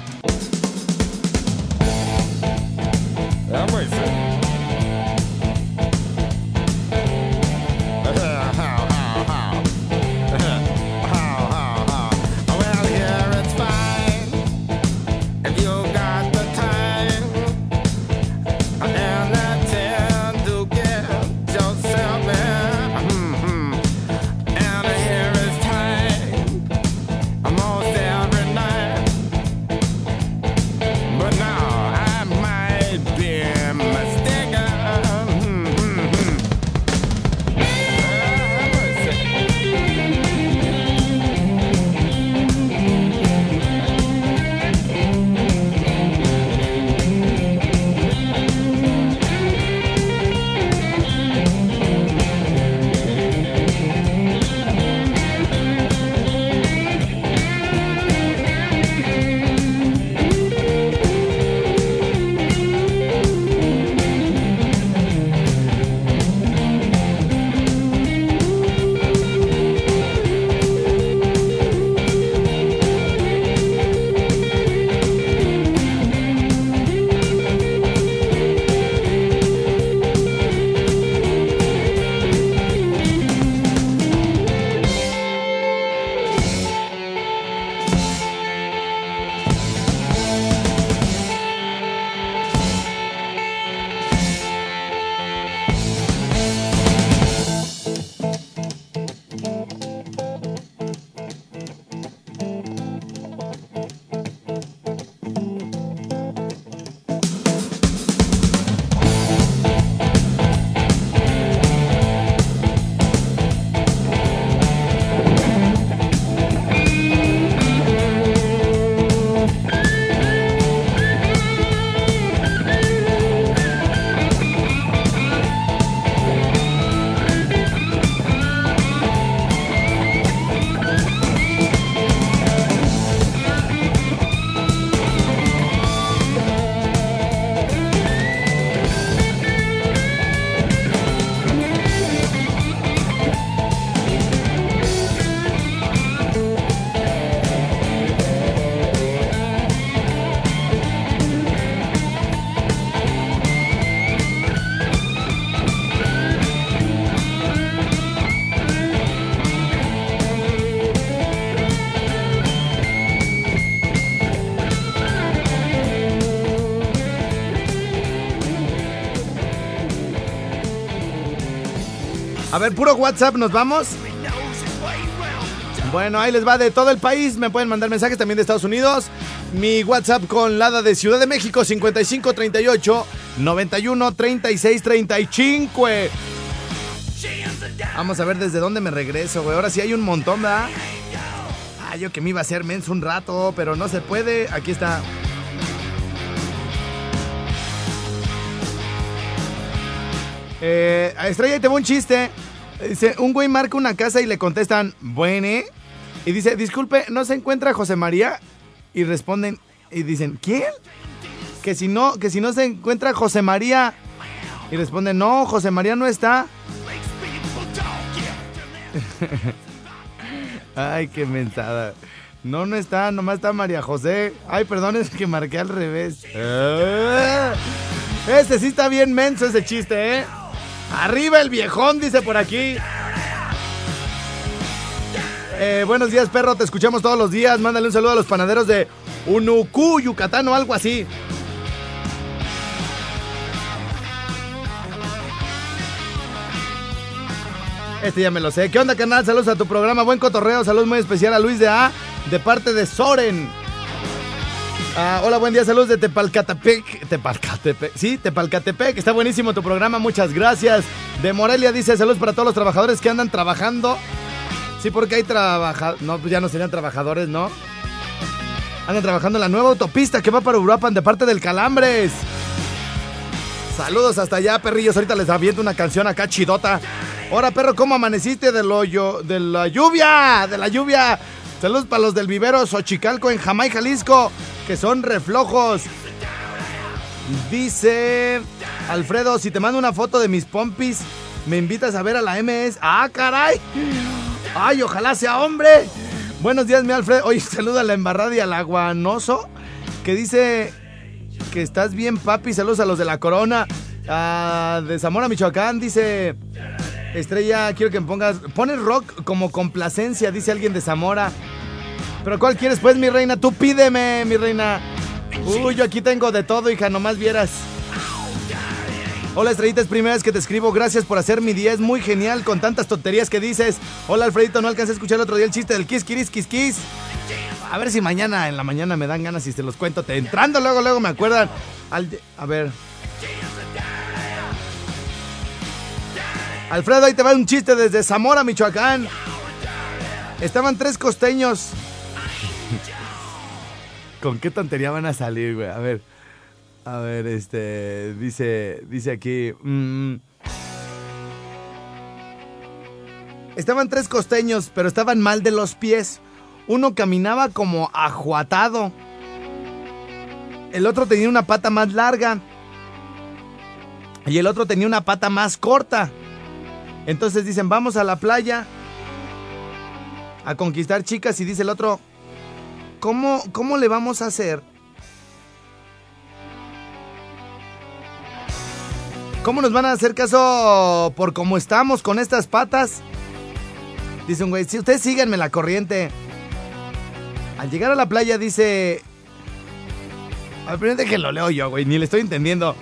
Ver, puro WhatsApp, ¿nos vamos? Bueno, ahí les va de todo el país. Me pueden mandar mensajes también de Estados Unidos. Mi WhatsApp con Lada de Ciudad de México, 5538 91 36 35. Vamos a ver desde dónde me regreso, güey. Ahora sí hay un montón, ¿verdad? Ah, yo que me iba a hacer menso un rato, pero no se puede. Aquí está. Eh, Estrella, te va un chiste. Un güey marca una casa y le contestan, buene. Y dice, disculpe, ¿no se encuentra José María? Y responden, y dicen, ¿quién? Que si no, que si no se encuentra José María. Y responden, no, José María no está. *laughs* Ay, qué mentada. No, no está, nomás está María José. Ay, perdón, es que marqué al revés. *laughs* Este sí está bien menso ese chiste, ¿eh? Arriba el viejón, dice por aquí. Eh, buenos días, perro. Te escuchamos todos los días. Mándale un saludo a los panaderos de Unucú, Yucatán o algo así. Este ya me lo sé. ¿Qué onda, canal? Saludos a tu programa. Buen cotorreo. Saludos muy especial a Luis de A, de parte de Soren. Ah, hola, buen día. Saludos de Tepalcatepec. Tepalcatepec. Sí, Tepalcatepec. Está buenísimo tu programa. Muchas gracias. De Morelia dice saludos para todos los trabajadores que andan trabajando. Sí, porque hay trabajadores. No, pues ya no serían trabajadores, ¿no? Andan trabajando en la nueva autopista que va para Uruapan de parte del Calambres. Saludos hasta allá, perrillos. Ahorita les aviento una canción acá chidota. Ahora, perro, ¿cómo amaneciste de, lo, de la lluvia? De la lluvia. Saludos para los del vivero Xochicalco en Jamay, Jalisco, que son reflojos. Dice Alfredo, si te mando una foto de mis pompis, me invitas a ver a la MS. ¡Ah, caray! ¡Ay, ojalá sea hombre! Buenos días, mi Alfredo. Oye, *laughs* saluda a la embarrada y al aguanoso, que dice que estás bien, papi. Saludos a los de la corona. De Zamora, Michoacán, dice Estrella, quiero que me pongas. Pones rock como complacencia, dice alguien de Zamora. Pero ¿cuál quieres, pues, mi reina? Tú pídeme, mi reina. Uy, yo aquí tengo de todo, hija, nomás vieras. Hola, Estrellita, es primera vez que te escribo. Gracias por hacer mi día. Es muy genial con tantas tonterías que dices. Hola, Alfredito, no alcancé a escuchar el otro día el chiste del kiss, kiss, kiss, kiss. A ver si mañana en la mañana me dan ganas y te los cuento. Te entrando luego, luego me acuerdan. Al- a ver. Alfredo, ahí te va un chiste desde Zamora, Michoacán. Estaban tres costeños. ¿Con qué tontería van a salir, güey? A ver. A ver, este. Dice. Dice aquí. mm, estaban tres costeños, pero estaban mal de los pies. Uno caminaba como ajuatado. El otro tenía una pata más larga. Y el otro tenía una pata más corta. Entonces dicen, vamos a la playa a conquistar chicas. Y dice el otro, ¿cómo, cómo le vamos a hacer? ¿Cómo nos van a hacer caso por cómo estamos con estas patas? Dice un güey, si ustedes síganme la corriente. Al llegar a la playa dice... Primero que lo leo yo, güey, ni le estoy entendiendo.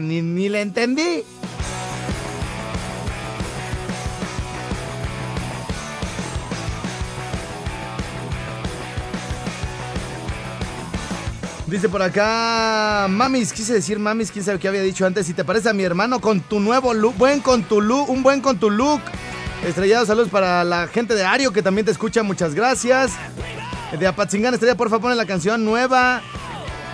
Ni, ni le entendí. Dice por acá, mamis, quise decir mamis, quién sabe qué había dicho antes. Si te parece a mi hermano con tu nuevo look, buen con tu look, un buen con tu look. Estrellados saludos para la gente de Ario que también te escucha, muchas gracias. De Apatzingán, Estrella, porfa, ponme la canción nueva.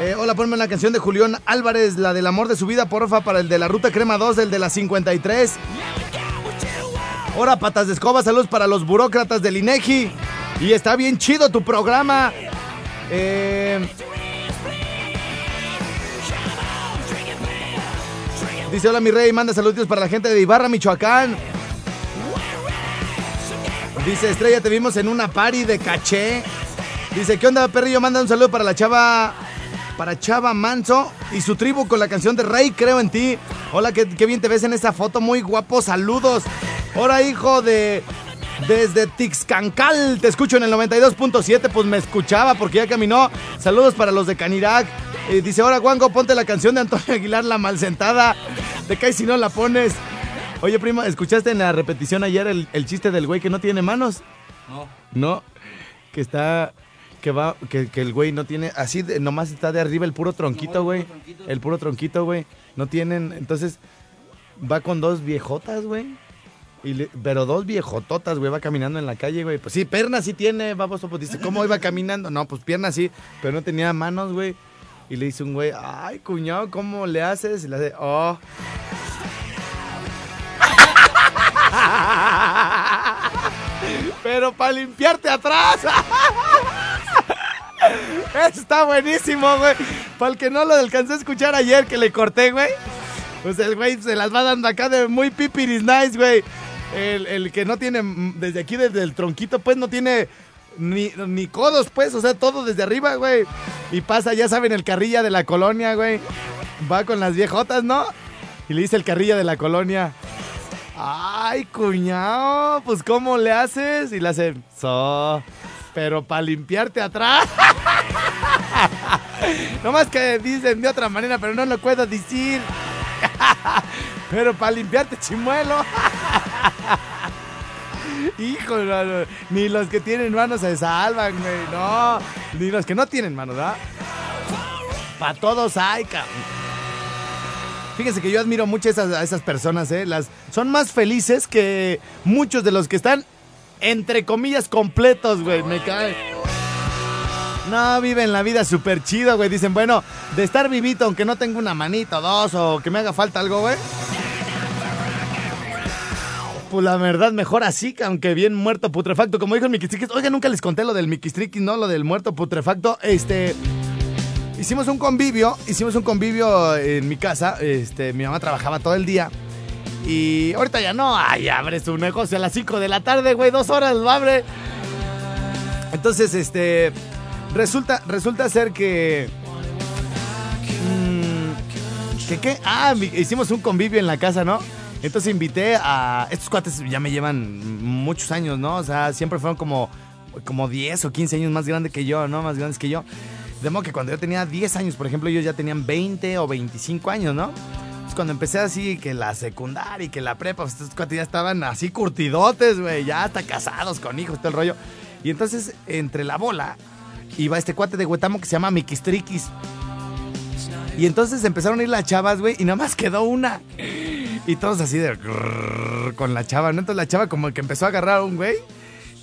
Eh, hola, ponme la canción de Julián Álvarez, la del amor de su vida, porfa, para el de la Ruta Crema 2, el de la 53. Ahora, patas de escoba, saludos para los burócratas del INEGI. Y está bien chido tu programa. Eh, Dice, hola mi rey, manda saludos para la gente de Ibarra, Michoacán. Dice, Estrella, te vimos en una party de caché. Dice, ¿qué onda, perrillo? Manda un saludo para la chava, para Chava Manso y su tribu con la canción de Rey, creo en ti. Hola, qué, qué bien te ves en esa foto, muy guapo, saludos. Hola, hijo de, Desde Tixcancal, te escucho en el 92.7, pues me escuchaba porque ya caminó. Saludos para los de Canirac. Eh, dice, ahora Juango, ponte la canción de Antonio Aguilar, La Malsentada. Te caes si no la pones. Oye, primo, ¿escuchaste en la repetición ayer el, el chiste del güey que no tiene manos? No. No, que está, que va, que, que el güey no tiene, así de- nomás está de arriba el puro tronquito, güey. El puro tronquito, güey. No tienen, entonces va con dos viejotas, güey. Y le- pero dos viejototas, güey, va caminando en la calle, güey. Pues sí, piernas sí tiene, baboso. Pues dice, ¿cómo iba caminando? No, pues piernas sí, pero no tenía manos, güey. Y le dice un güey, ay, cuñado, ¿cómo le haces? Y le hace, oh. *laughs* Pero para limpiarte atrás. *laughs* Está buenísimo, güey. Para el que no lo alcancé a escuchar ayer que le corté, güey. Pues el güey se las va dando acá de muy pipiris nice, güey. El, el que no tiene, desde aquí, desde el tronquito, pues no tiene ni, ni codos, pues. O sea, todo desde arriba, güey. Y pasa, ya saben, el carrilla de la colonia, güey. Va con las viejotas, ¿no? Y le dice el carrilla de la colonia. Ay, cuñado, pues ¿cómo le haces? Y le hace, so, pero para limpiarte atrás. *laughs* no más que dicen de otra manera, pero no lo puedo decir. *laughs* pero para limpiarte chimuelo. *laughs* Hijo, ni los que tienen manos se salvan, no. Ni los que no tienen manos, ¿verdad? Para todos hay. Fíjense que yo admiro mucho a esas, a esas personas, ¿eh? Las, son más felices que muchos de los que están, entre comillas, completos, güey. Me cae. No, viven la vida súper chido, güey. Dicen, bueno, de estar vivito, aunque no tenga una manita dos, o que me haga falta algo, güey. Pues la verdad, mejor así, que aunque bien muerto putrefacto. Como dijo el Miquistriquis. Oiga, nunca les conté lo del Miquistriquis, ¿no? Lo del muerto putrefacto. Este hicimos un convivio, hicimos un convivio en mi casa. Este, mi mamá trabajaba todo el día. Y ahorita ya no, ay, abre su negocio a las 5 de la tarde, güey, dos horas lo abre. Entonces, este, resulta, resulta ser que... mm, ¿Que qué? Ah, hicimos un convivio en la casa, ¿no? Entonces invité a... Estos cuates ya me llevan muchos años, ¿no? O sea, siempre fueron como, como 10 o 15 años más grandes que yo, ¿no? Más grandes que yo. De modo que cuando yo tenía 10 años, por ejemplo, ellos ya tenían 20 o 25 años, ¿no? Entonces cuando empecé así, que la secundaria y que la prepa, pues estos cuates ya estaban así curtidotes, güey, ya hasta casados con hijos, todo el rollo. Y entonces, entre la bola, iba este cuate de Huetamo que se llama Miquistriquis. Y entonces empezaron a ir las chavas, güey, y nada más quedó una. Y todos así de... con la chava, ¿no? Entonces la chava como que empezó a agarrar a un güey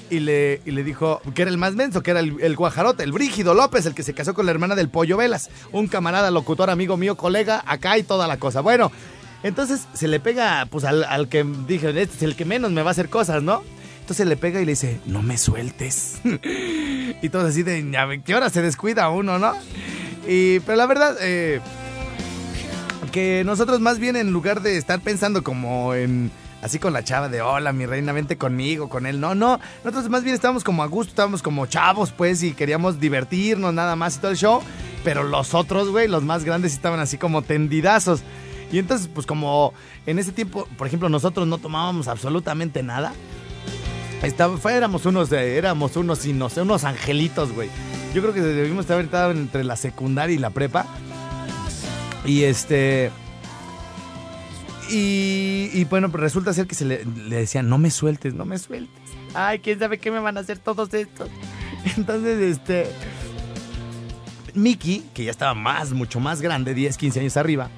y le, y le dijo que era el más menso, que era el, el guajarote, el Brígido López, el que se casó con la hermana del Pollo Velas. Un camarada, locutor, amigo mío, colega, acá y toda la cosa. Bueno, entonces se le pega, pues al, al que dije, este es el que menos me va a hacer cosas, ¿no? Entonces le pega y le dice, no me sueltes. *laughs* y todos así de, "Ya ve, ¿qué hora se descuida uno, no? Y, pero la verdad, eh, que nosotros más bien en lugar de estar pensando como en así con la chava de hola mi reina vente conmigo con él no no nosotros más bien estábamos como a gusto estábamos como chavos pues y queríamos divertirnos nada más y todo el show pero los otros güey los más grandes estaban así como tendidazos. Y entonces pues como en ese tiempo por ejemplo nosotros no tomábamos absolutamente nada estaba, éramos unos éramos unos no sé, unos angelitos güey. Yo creo que debimos estado entre la secundaria y la prepa. Y este. Y, y bueno, pues resulta ser que se le, le no me sueltes, no me sueltes. Ay, quién sabe qué me van a hacer todos estos. *laughs* Entonces, este. Mickey, que ya estaba más, mucho más grande, 10, 15 años arriba,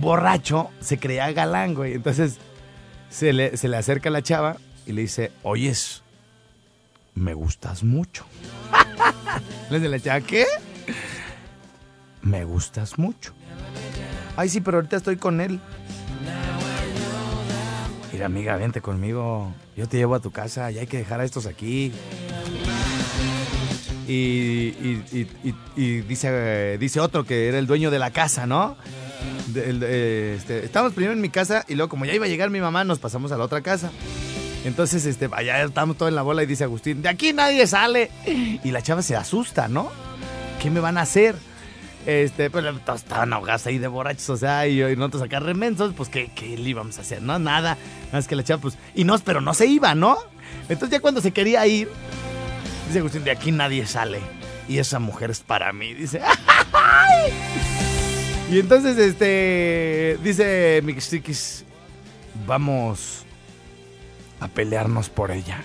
borracho, se creía galán, güey. Entonces, se le, se le acerca a la chava y le dice, oyes, me gustas mucho. *laughs* le dice la chava, ¿qué? Me gustas mucho. Ay, sí, pero ahorita estoy con él. Amiga, vente conmigo. Yo te llevo a tu casa y hay que dejar a estos aquí. Y, dice, dice otro que era el dueño de la casa, ¿no? De- este, estábamos primero en mi casa y luego como ya iba a llegar mi mamá nos pasamos a la otra casa. Entonces, este, allá estamos todos en la bola y dice Agustín, de aquí nadie sale. Y la chava se asusta, ¿no? ¿Qué me van a hacer? Este, pues estaban ahogados ahí de borrachos, o sea, y, y nosotros acá remensos, pues ¿qué, ¿qué le íbamos a hacer? No, nada. Más que la chava, pues, y no, pero no se iba, ¿no? Entonces ya cuando se quería ir, dice Agustín, de aquí nadie sale. Y esa mujer es para mí, dice. "Ay". *laughs* Y entonces, este, dice Mixtiquis, vamos a pelearnos por ella.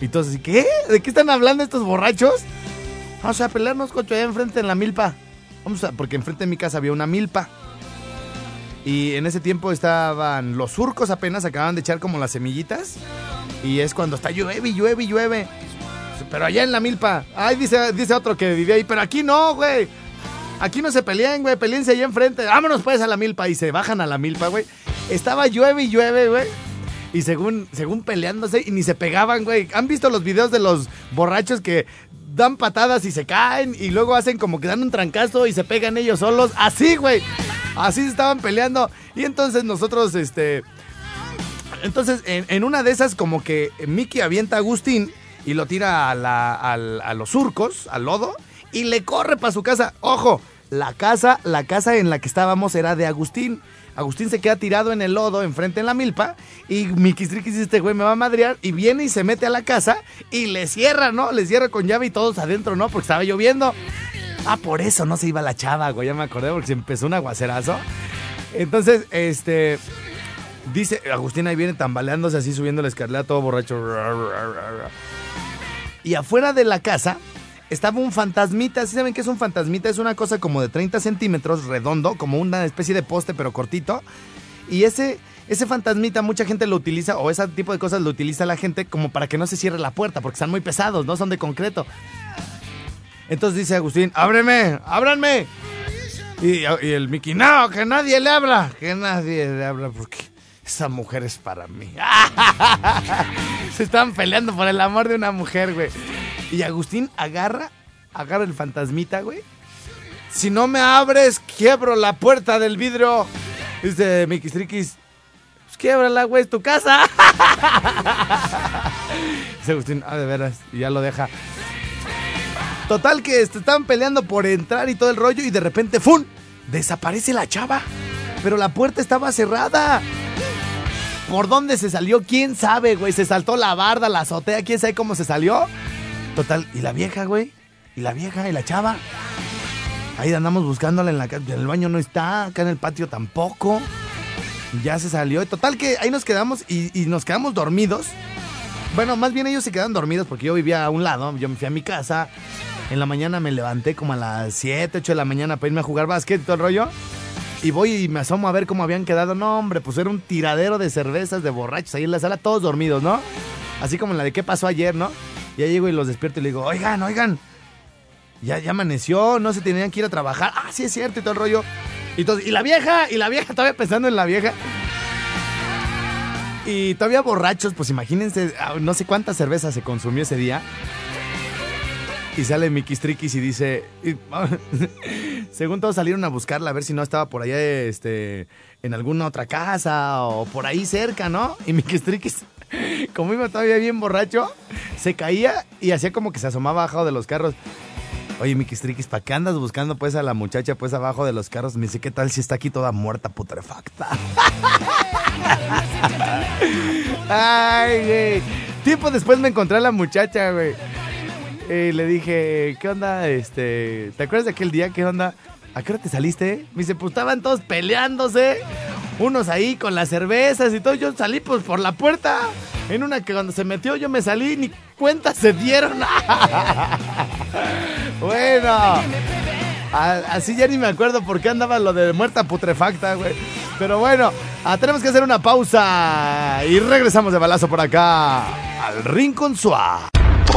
Y entonces, ¿qué? ¿De qué están hablando estos borrachos? Vamos a pelearnos, cocho, allá enfrente en la milpa. Vamos a, porque enfrente de mi casa había una milpa. Y en ese tiempo estaban los surcos apenas, acababan de echar como las semillitas. Y es cuando está llueve y llueve y llueve. Pero allá en la milpa. Ay, dice, dice otro que vivía ahí, pero aquí no, güey. Aquí no se peleen, güey. Peleense allá enfrente. Vámonos pues a la milpa. Y se bajan a la milpa, güey. Estaba llueve y llueve, güey. Y según, según peleándose y ni se pegaban, güey. ¿Han visto los videos de los borrachos que dan patadas y se caen y luego hacen como que dan un trancazo y se pegan ellos solos? Así, güey. Así estaban peleando. Y entonces nosotros, este... Entonces, en, una de esas, como que Mickey avienta a Agustín y lo tira a, la- al- a los surcos, al lodo, y le corre para su casa. Ojo, la casa, la casa en la que estábamos era de Agustín. Agustín se queda tirado en el lodo, enfrente en la milpa, y dice, este güey me va a madrear, y viene y se mete a la casa, y le cierra, ¿no? Le cierra con llave y todos adentro, ¿no? Porque estaba lloviendo. Ah, por eso no se iba la chava, güey, ya me acordé, porque se empezó un aguacerazo. Entonces, este... Dice, Agustín ahí viene tambaleándose así, subiendo la escalera, todo borracho. Y afuera de la casa estaba un fantasmita. ¿Sí saben qué es un fantasmita? Es una cosa como de 30 centímetros, redondo, como una especie de poste, pero cortito. Y ese, ese fantasmita mucha gente lo utiliza, o ese tipo de cosas lo utiliza la gente como para que no se cierre la puerta, porque están muy pesados, no son de concreto. Entonces dice Agustín, ábreme, ábranme. Y, el Mickey, no, que nadie le habla, que nadie le habla, porque esa mujer es para mí. *laughs* Se estaban peleando por el amor de una mujer, güey. Y Agustín agarra, agarra el fantasmita, güey. Si no me abres, quiebro la puerta del vidrio. Dice Mickey Strikis, pues quiebrala, güey, es tu casa. *laughs* Dice Agustín, ah, de veras, y ya lo deja. Total que estaban peleando por entrar y todo el rollo y de repente ¡fum! Desaparece la chava. Pero la puerta estaba cerrada. ¿Por dónde se salió? ¿Quién sabe, güey? Se saltó la barda, la azotea, ¿quién sabe cómo se salió? Total, ¿y la vieja, güey? ¿Y la vieja? ¿Y la chava? Ahí andamos buscándola en la en el baño no está, acá en el patio tampoco. Ya se salió. Total que ahí nos quedamos y, nos quedamos dormidos. Bueno, más bien ellos se quedaron dormidos porque yo vivía a un lado, yo me fui a mi casa. En la mañana me levanté como a las 7, 8 de la mañana para irme a jugar básquet y todo el rollo. Y voy y me asomo a ver cómo habían quedado. No, hombre, pues era un tiradero de cervezas, de borrachos ahí en la sala, todos dormidos, ¿no? Así como en la de qué pasó ayer, ¿no? Ya llego y los despierto y le digo, oigan, oigan, ya, ya amaneció, no se tenían que ir a trabajar. Ah, sí es cierto y todo el rollo. Y, entonces, y la vieja, y la vieja, *laughs* todavía pensando en la vieja. Y todavía borrachos, pues imagínense, ah, no sé cuántas cervezas se consumió ese día. Y sale Mickey Strikis y dice, *laughs* según todos salieron a buscarla a ver si no estaba por allá este, en alguna otra casa o por ahí cerca, ¿no? Y Mickey Strikis, *laughs* como iba todavía bien borracho, se caía y hacía como que se asomaba abajo de los carros. Oye, Mickey Strikis, ¿para qué andas buscando pues a la muchacha pues abajo de los carros? Me dice, ¿qué tal si está aquí toda muerta, putrefacta? *laughs* Ay, güey. Tiempo después me encontré a la muchacha, güey. Y le dije, ¿qué onda? Este, ¿te acuerdas de aquel día? ¿Qué onda? ¿A qué hora te saliste? Me dice, pues estaban todos peleándose. Unos ahí con las cervezas y todo. Yo salí pues por la puerta. En una que cuando se metió yo me salí, ni cuenta se dieron. *laughs* bueno. así ya ni me acuerdo por qué andaba lo de muerta putrefacta, güey. Pero bueno, ah, tenemos que hacer una pausa y regresamos de balazo por acá al Rincón Suá.